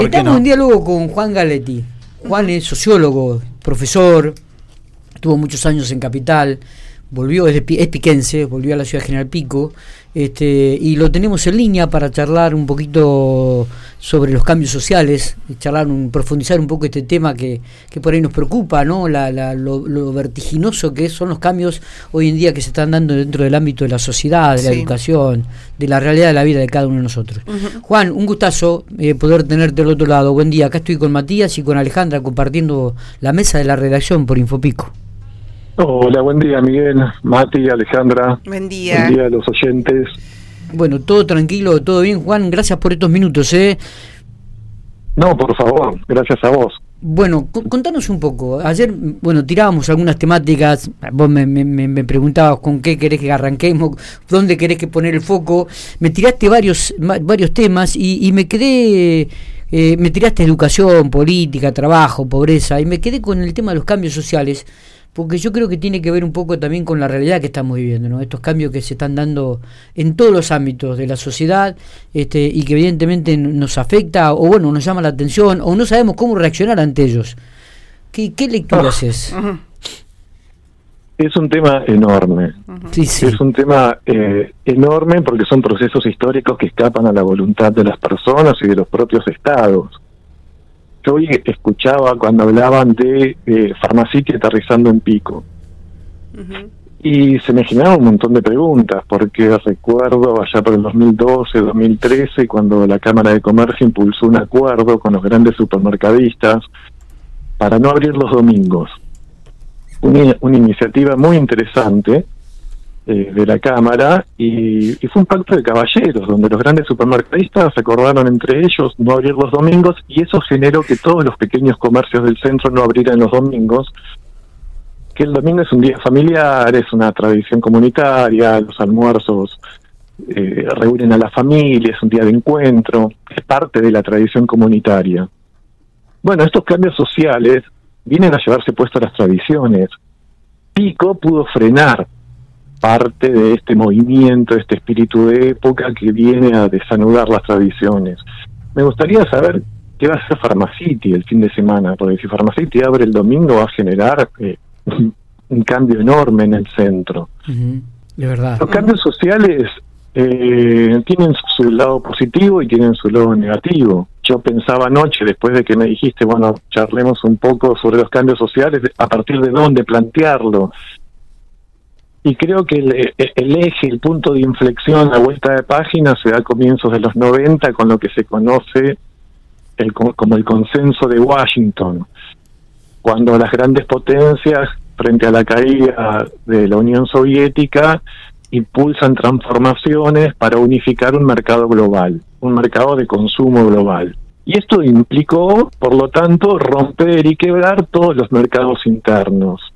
Estamos en diálogo con Juan Galetti. Juan es sociólogo, profesor, tuvo muchos años en Capital, volvió, es, es piquense, volvió a la ciudad General Pico, este, y lo tenemos en línea para charlar un poquito sobre los cambios sociales, charlar, un, profundizar un poco este tema que, que por ahí nos preocupa, ¿no? La, lo, vertiginoso que son los cambios hoy en día que se están dando dentro del ámbito de la sociedad, de la educación, de la realidad de la vida de cada uno de nosotros. Juan, un gustazo eh, poder tenerte al otro lado. Buen día, acá estoy con Matías y con Alejandra compartiendo la mesa de la redacción por Infopico. Hola, buen día Miguel, Mati, Alejandra. Buen día. Buen día a los oyentes. Bueno, todo tranquilo, todo bien, Juan. Gracias por estos minutos, ¿eh? No, por favor, gracias a vos. Bueno, contanos un poco. Ayer, bueno, tirábamos algunas temáticas. Vos me, me, preguntabas con qué querés que arranquemos, dónde querés que poner el foco. Me tiraste varios, varios temas y, me quedé. Eh, me tiraste educación, política, trabajo, pobreza, y me quedé con el tema de los cambios sociales porque yo creo que tiene que ver un poco también con la realidad que estamos viviendo, ¿no? estos cambios que se están dando en todos los ámbitos de la sociedad este, y que evidentemente nos afecta o bueno, nos llama la atención o no sabemos cómo reaccionar ante ellos. ¿Qué, qué lectura haces? Es un tema enorme. Es un tema eh, enorme porque son procesos históricos que escapan a la voluntad de las personas y de los propios estados hoy escuchaba cuando hablaban de eh, aterrizando en pico. Y se me generaban un montón de preguntas, porque recuerdo allá por el 2012, 2013, cuando la Cámara de Comercio impulsó un acuerdo con los grandes supermercadistas para no abrir los domingos. una iniciativa muy interesante eh, de la Cámara y, fue un pacto de caballeros, donde los grandes supermercadistas acordaron entre ellos no abrir los domingos y eso generó que todos los pequeños comercios del centro no abrieran los domingos, que el domingo es un día familiar, es una tradición comunitaria, los almuerzos eh, reúnen a la familia, es un día de encuentro, es parte de la tradición comunitaria. Bueno, estos cambios sociales vienen a llevarse puesto a las tradiciones. Pico pudo frenar parte de este movimiento, este espíritu de época que viene a desanudar las tradiciones. Me gustaría saber qué va a hacer Pharmacity el fin de semana, porque si Pharmacity abre el domingo va a generar eh, un cambio enorme en el centro. De verdad. Los cambios sociales eh, tienen su lado positivo y tienen su lado negativo. Yo pensaba anoche, después de que me dijiste, bueno, charlemos un poco sobre los cambios sociales, a partir de dónde plantearlo y creo que el, eje, el punto de inflexión, la vuelta de página se da a comienzos de los 90 con lo que se conoce el, como el consenso de Washington, cuando las grandes potencias, frente a la caída de la Unión Soviética, impulsan transformaciones para unificar un mercado global, un mercado de consumo global. Y esto implicó, por lo tanto, romper y quebrar todos los mercados internos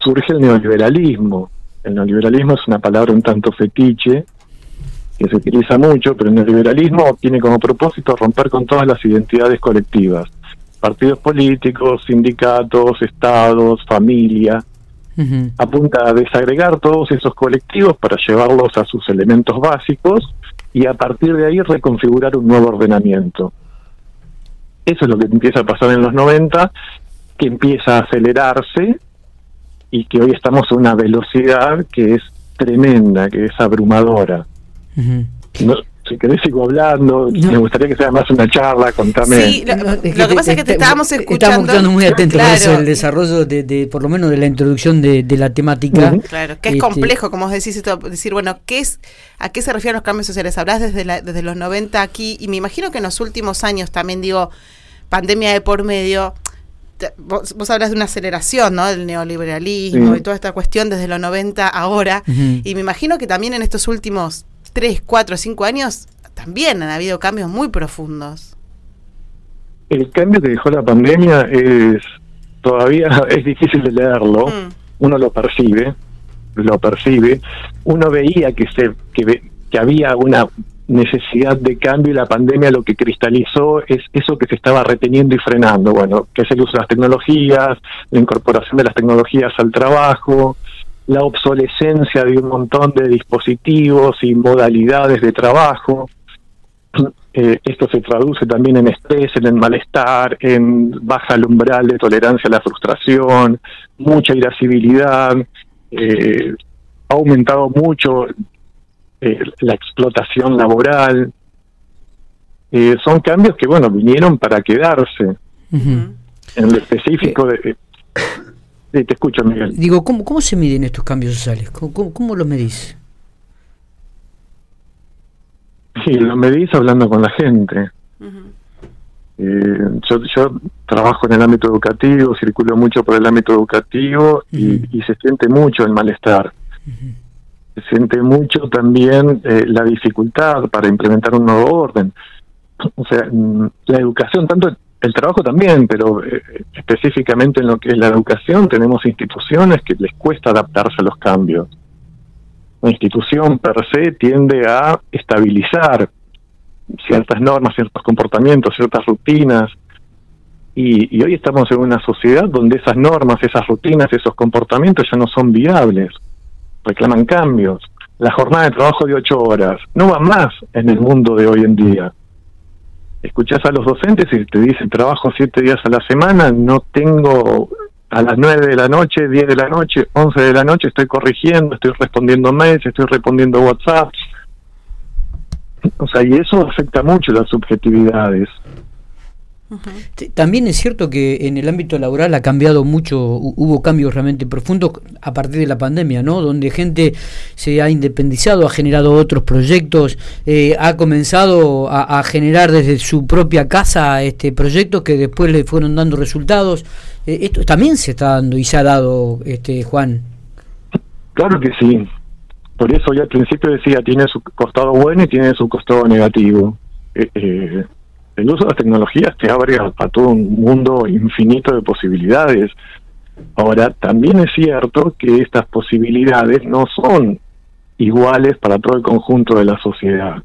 surge el neoliberalismo. El neoliberalismo es una palabra un tanto fetiche que se utiliza mucho, pero el neoliberalismo tiene como propósito romper con todas las identidades colectivas, partidos políticos, sindicatos, estados, familia. Apunta a desagregar todos esos colectivos para llevarlos a sus elementos básicos y a partir de ahí reconfigurar un nuevo ordenamiento. Eso es lo que empieza a pasar en los 90, que empieza a acelerarse y que hoy estamos a una velocidad que es tremenda, que es abrumadora. si querés sigo hablando, me gustaría que sea más una charla, contame. Sí, lo, que pasa es que te estábamos escuchando. Estamos escuchando muy atentos a el desarrollo de, de, por lo menos de la introducción de, de la temática. Claro, que es este, complejo, como decís, decir, bueno, ¿qué es, ¿a qué se refieren los cambios sociales? Hablás desde, la, desde los 90 aquí, y me imagino que en los últimos años también, digo, pandemia de por medio, vos, hablas de una aceleración, ¿no? Del neoliberalismo y toda esta cuestión desde los 90 ahora. Y me imagino que también en estos últimos 3, 4, 5 años también han habido cambios muy profundos. El cambio que dejó la pandemia es todavía es difícil de leerlo. Mm. Uno lo percibe, lo percibe. Uno veía que se que, que había una necesidad de cambio y la pandemia lo que cristalizó es eso que se estaba reteniendo y frenando, bueno, que es el uso de las tecnologías, la incorporación de las tecnologías al trabajo, la obsolescencia de un montón de dispositivos y modalidades de trabajo. eh, esto se traduce también en estrés, en el malestar, en baja el umbral de tolerancia a la frustración, mucha irascibilidad, eh, ha aumentado mucho eh, la explotación laboral. son cambios que, bueno, vinieron para quedarse. En lo específico de... Sí, te escucho, Miguel. Digo, ¿cómo, cómo se miden estos cambios sociales? ¿Cómo, cómo los medís? Sí, lo medís hablando con la gente. eh, yo, yo trabajo en el ámbito educativo, circulo mucho por el ámbito educativo y, y se siente mucho el malestar. Se siente mucho también eh, la dificultad para implementar un nuevo orden. O sea, mm, la educación, tanto el trabajo también, pero eh, específicamente en lo que es la educación, tenemos instituciones que les cuesta adaptarse a los cambios la institución per se tiende a estabilizar ciertas normas, ciertos comportamientos, ciertas rutinas. Y, hoy estamos en una sociedad donde esas normas, esas rutinas, esos comportamientos ya no son viables. Reclaman cambios. La jornada de trabajo de ocho horas no va más en el mundo de hoy en día. Escuchás a los docentes y te dicen trabajo siete días a la semana, no tengo a las 9 de la noche, 10 de la noche, 11 de la noche estoy corrigiendo, estoy respondiendo mails, estoy respondiendo WhatsApp. O sea, y eso afecta mucho las subjetividades. También es cierto que en el ámbito laboral ha cambiado mucho, hubo cambios realmente profundos a partir de la pandemia, ¿no? Donde gente se ha independizado, ha generado otros proyectos, eh, ha comenzado a, generar desde su propia casa este proyectos que después le fueron dando resultados. Eh, esto también se está dando y se ha dado, este Juan. Claro que sí. Por eso ya al principio decía, tiene su costado bueno y tiene su costado negativo. Eh, eh, el uso de las tecnologías te abre a, todo un mundo infinito de posibilidades. Ahora, también es cierto que estas posibilidades no son iguales para todo el conjunto de la sociedad.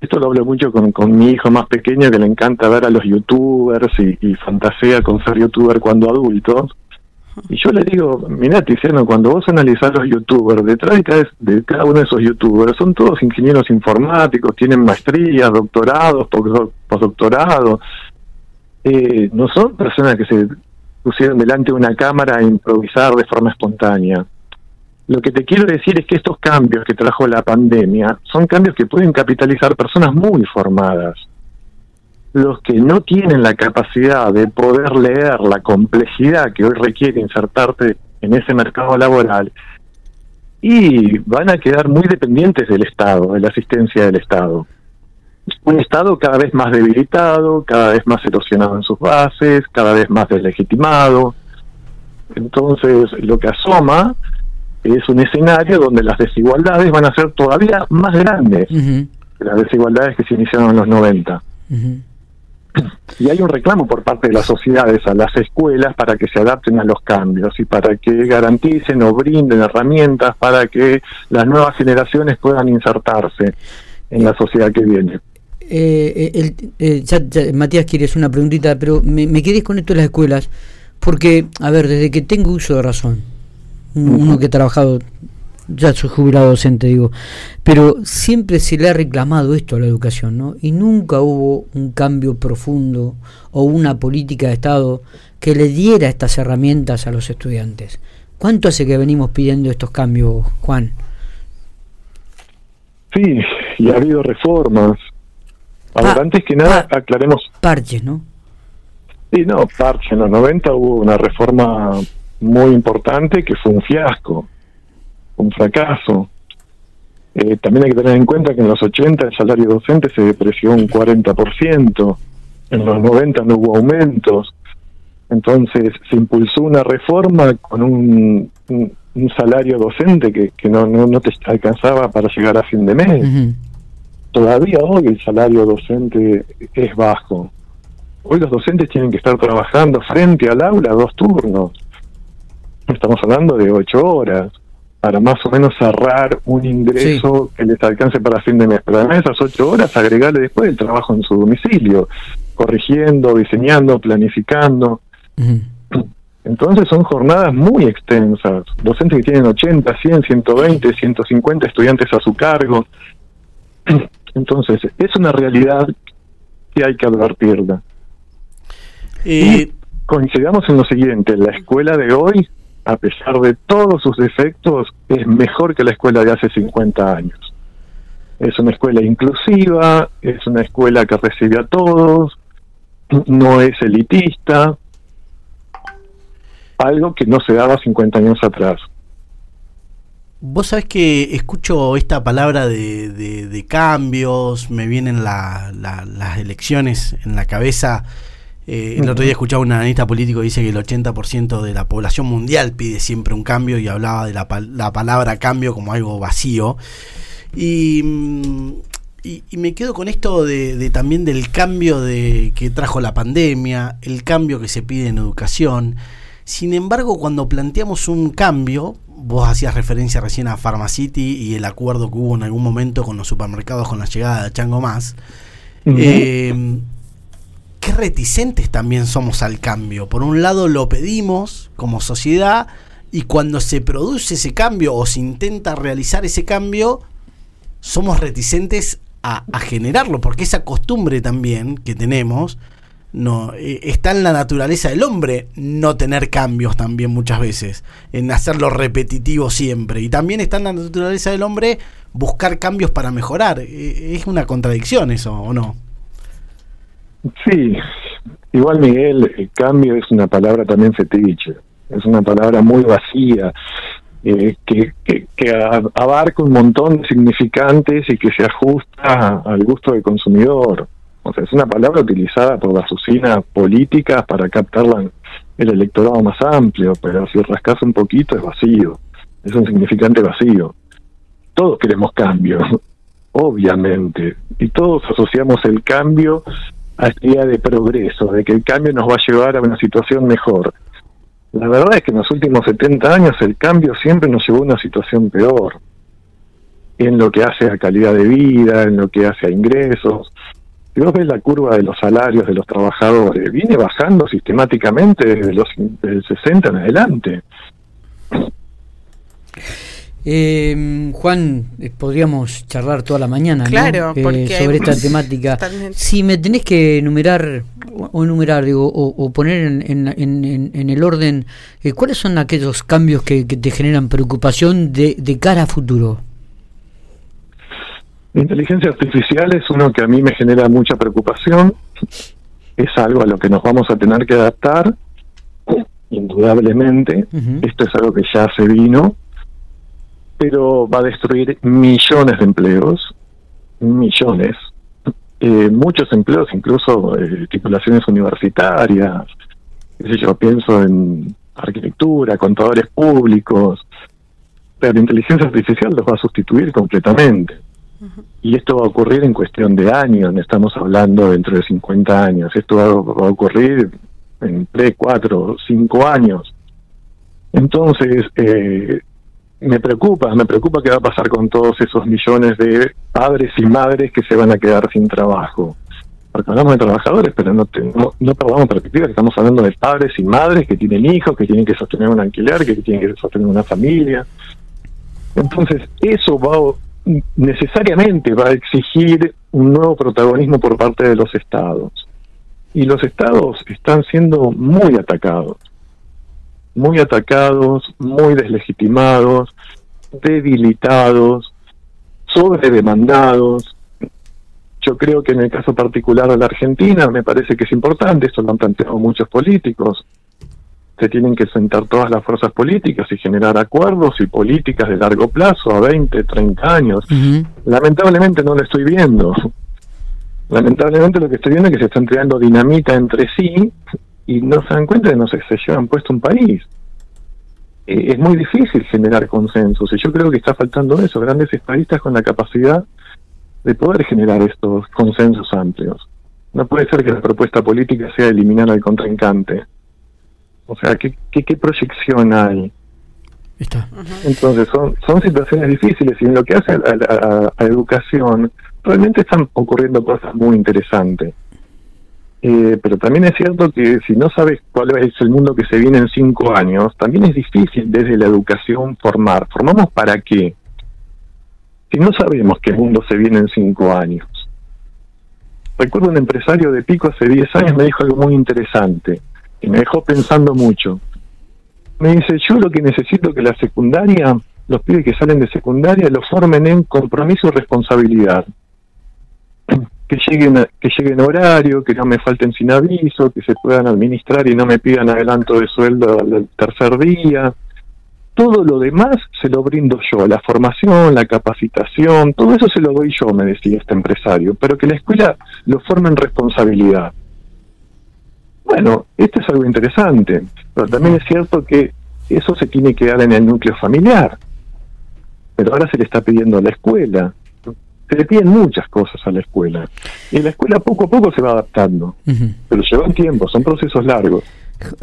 Esto lo hablo mucho con, mi hijo más pequeño que le encanta ver a los youtubers y, fantasea con ser youtuber cuando adultos. Y yo le digo, mira Tiziano, cuando vos analizás los youtubers, detrás de cada, de cada uno de esos youtubers son todos ingenieros informáticos, tienen maestrías, doctorados, postdoctorados. Eh, no son personas que se pusieron delante de una cámara a improvisar de forma espontánea. Lo que te quiero decir es que estos cambios que trajo la pandemia son cambios que pueden capitalizar personas muy formadas. Los que no tienen la capacidad de poder leer la complejidad que hoy requiere insertarte en ese mercado laboral y van a quedar muy dependientes del Estado, de la asistencia del Estado. Un Estado cada vez más debilitado, cada vez más erosionado en sus bases, cada vez más deslegitimado. Entonces, lo que asoma es un escenario donde las desigualdades van a ser todavía más grandes que las desigualdades que se iniciaron en los 90. Y hay un reclamo por parte de las sociedades a las escuelas para que se adapten a los cambios y para que garanticen o brinden herramientas para que las nuevas generaciones puedan insertarse en la sociedad que viene. Eh, eh, eh ya, Matías, quieres una preguntita, pero me, me quedé con esto de las escuelas, porque, a ver, desde que tengo uso de razón, uno que ha trabajado, ya soy jubilado docente, digo, pero siempre se le ha reclamado esto a la educación, ¿no? Y nunca hubo un cambio profundo o una política de Estado que le diera estas herramientas a los estudiantes. ¿Cuánto hace que venimos pidiendo estos cambios, Juan? Sí, y ha habido reformas. Ahora, antes que nada, aclaremos. Parches, ¿no? Sí, no, parches. En los 90 hubo una reforma muy importante que fue un fiasco, un fracaso. Eh, también hay que tener en cuenta que en los 80 el salario docente se depreció un 40%, en los 90 no hubo aumentos, entonces se impulsó una reforma con un, un, salario docente que, que no, no, no, te alcanzaba para llegar a fin de mes. Todavía hoy el salario docente es bajo. Hoy los docentes tienen que estar trabajando frente al aula dos turnos estamos hablando de ocho horas, para más o menos cerrar un ingreso que les alcance para fin de mes. Pero además de esas ocho horas, agregarle después el trabajo en su domicilio, corrigiendo, diseñando, planificando. Entonces son jornadas muy extensas, docentes que tienen 80, 100, 120, 150 estudiantes a su cargo. Entonces, es una realidad que hay que advertirla. Eh, y coincidamos en lo siguiente, la escuela de hoy, a pesar de todos sus defectos, es mejor que la escuela de hace 50 años. Es una escuela inclusiva, es una escuela que recibe a todos, no es elitista, algo que no se daba 50 años atrás. Vos sabés que escucho esta palabra de, de- cambios, me vienen la- la- las elecciones en la cabeza. Eh, el otro día escuchaba un analista político que dice que el 80% de la población mundial pide siempre un cambio y hablaba de la, la palabra cambio como algo vacío. Y, mm, y- y me quedo con esto de, de también del cambio de, que trajo la pandemia, el cambio que se pide en educación. Sin embargo, cuando planteamos un cambio, vos hacías referencia recién a Pharmacity y el acuerdo que hubo en algún momento con los supermercados con la llegada de Chango Más, eh, qué reticentes también somos al cambio. Por un lado lo pedimos como sociedad y cuando se produce ese cambio o se intenta realizar ese cambio, somos reticentes a, generarlo, porque esa costumbre también que tenemos no eh, está en la naturaleza del hombre no tener cambios también muchas veces, en hacerlo repetitivo siempre. Y también está en la naturaleza del hombre buscar cambios para mejorar. Eh, es una contradicción eso, ¿o no? Sí, igual Miguel, el cambio es una palabra también fetiche, es una palabra muy vacía, eh, que, que, abarca un montón de significantes y que se ajusta al gusto del consumidor. O sea, es una palabra utilizada por las usinas políticas para captar el electorado más amplio, pero si rascas un poquito es vacío, es un significante vacío. Todos queremos cambio, obviamente, y todos asociamos el cambio idea de progreso, de que el cambio nos va a llevar a una situación mejor. La verdad es que en los últimos 70 años el cambio siempre nos llevó a una situación peor, en lo que hace a calidad de vida, en lo que hace a ingresos. Si vos ves la curva de los salarios de los trabajadores, viene bajando sistemáticamente desde los del 60 en adelante. Eh, Juan, eh, podríamos charlar toda la mañana ¿no? Eh, sobre esta temática. Totalmente. Si me tenés que enumerar, o o enumerar, digo, o, o poner en, en, en- en- en el orden, eh, ¿cuáles son aquellos cambios que, que te generan preocupación de, de cara a futuro? La inteligencia artificial es uno que a mí me genera mucha preocupación. Es algo a lo que nos vamos a tener que adaptar, indudablemente. Esto es algo que ya se vino, pero va a destruir millones de empleos, millones. Eh, muchos empleos, incluso eh, titulaciones universitarias, qué sé yo, pienso en arquitectura, contadores públicos, pero la inteligencia artificial los va a sustituir completamente. Y esto va a ocurrir en cuestión de años, no estamos hablando dentro de 50 años, esto va, va a ocurrir en 3, 4, 5 años. Entonces, eh, me preocupa, me preocupa qué va a pasar con todos esos millones de padres y madres que se van a quedar sin trabajo. Porque hablamos de trabajadores, pero no, te- no, no perdamos perspectiva estamos hablando de padres y madres que tienen hijos, que tienen que sostener un alquiler, que tienen que sostener una familia. Entonces, eso va necesariamente va a exigir un nuevo protagonismo por parte de los estados. Y los estados están siendo muy atacados, muy atacados, muy deslegitimados, debilitados, sobredemandados. Yo creo que en el caso particular de la Argentina me parece que es importante, esto lo han planteado muchos políticos, se tienen que sentar todas las fuerzas políticas y generar acuerdos y políticas de largo plazo a 20, 30 años. Lamentablemente no lo estoy viendo. Lamentablemente lo que estoy viendo es que se están creando dinamita entre sí y no se dan cuenta de no sé, se llevan puesto un país. Eh, es muy difícil generar consensos y yo creo que está faltando eso, grandes estadistas con la capacidad de poder generar estos consensos amplios. No puede ser que la propuesta política sea eliminar al contrincante. O sea, ¿qué, qué, qué proyección hay? Está. Entonces son, son situaciones difíciles y en lo que hace a, a- a- a educación realmente están ocurriendo cosas muy interesantes. Eh, pero también es cierto que si no sabes cuál es el mundo que se viene en cinco años, también es difícil desde la educación formar. ¿Formamos para qué? si no sabemos qué mundo se viene en cinco años? Recuerdo un empresario de Pico hace 10 años me dijo algo muy interesante y me dejó pensando mucho. Me dice, yo lo que necesito que la secundaria, los pibes que salen de secundaria, los formen en compromiso y responsabilidad. Que lleguen, que lleguen horario, que no me falten sin aviso, que se puedan administrar y no me pidan adelanto de sueldo al tercer día, todo lo demás se lo brindo yo, la formación, la capacitación, todo eso se lo doy yo, me decía este empresario, pero que la escuela lo forme en responsabilidad. Bueno, esto es algo interesante, pero también es cierto que eso se tiene que dar en el núcleo familiar, pero ahora se le está pidiendo a la escuela. Se le piden muchas cosas a la escuela. Y la escuela poco a poco se va adaptando, pero lleva un tiempo, son procesos largos.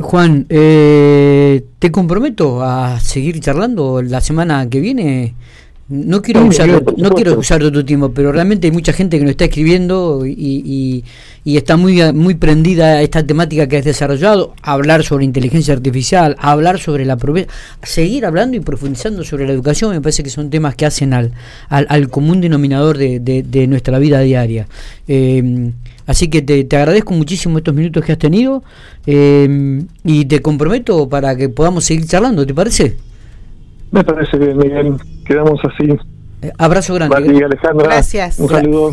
Juan, eh, te comprometo a seguir charlando la semana que viene. No quiero usar, no quiero usar tu tiempo, pero realmente hay mucha gente que nos está escribiendo y, y, está muy muy prendida a esta temática que has desarrollado, hablar sobre inteligencia artificial, hablar sobre la seguir hablando y profundizando sobre la educación, me parece que son temas que hacen al, al, al común denominador de, de, nuestra vida diaria. Eh, Así que te, agradezco muchísimo estos minutos que has tenido eh, y te comprometo para que podamos seguir charlando, ¿te parece? Me parece bien, Miguel. Quedamos así. Eh, abrazo grande. Vale, Alejandra. Gracias. Un saludo.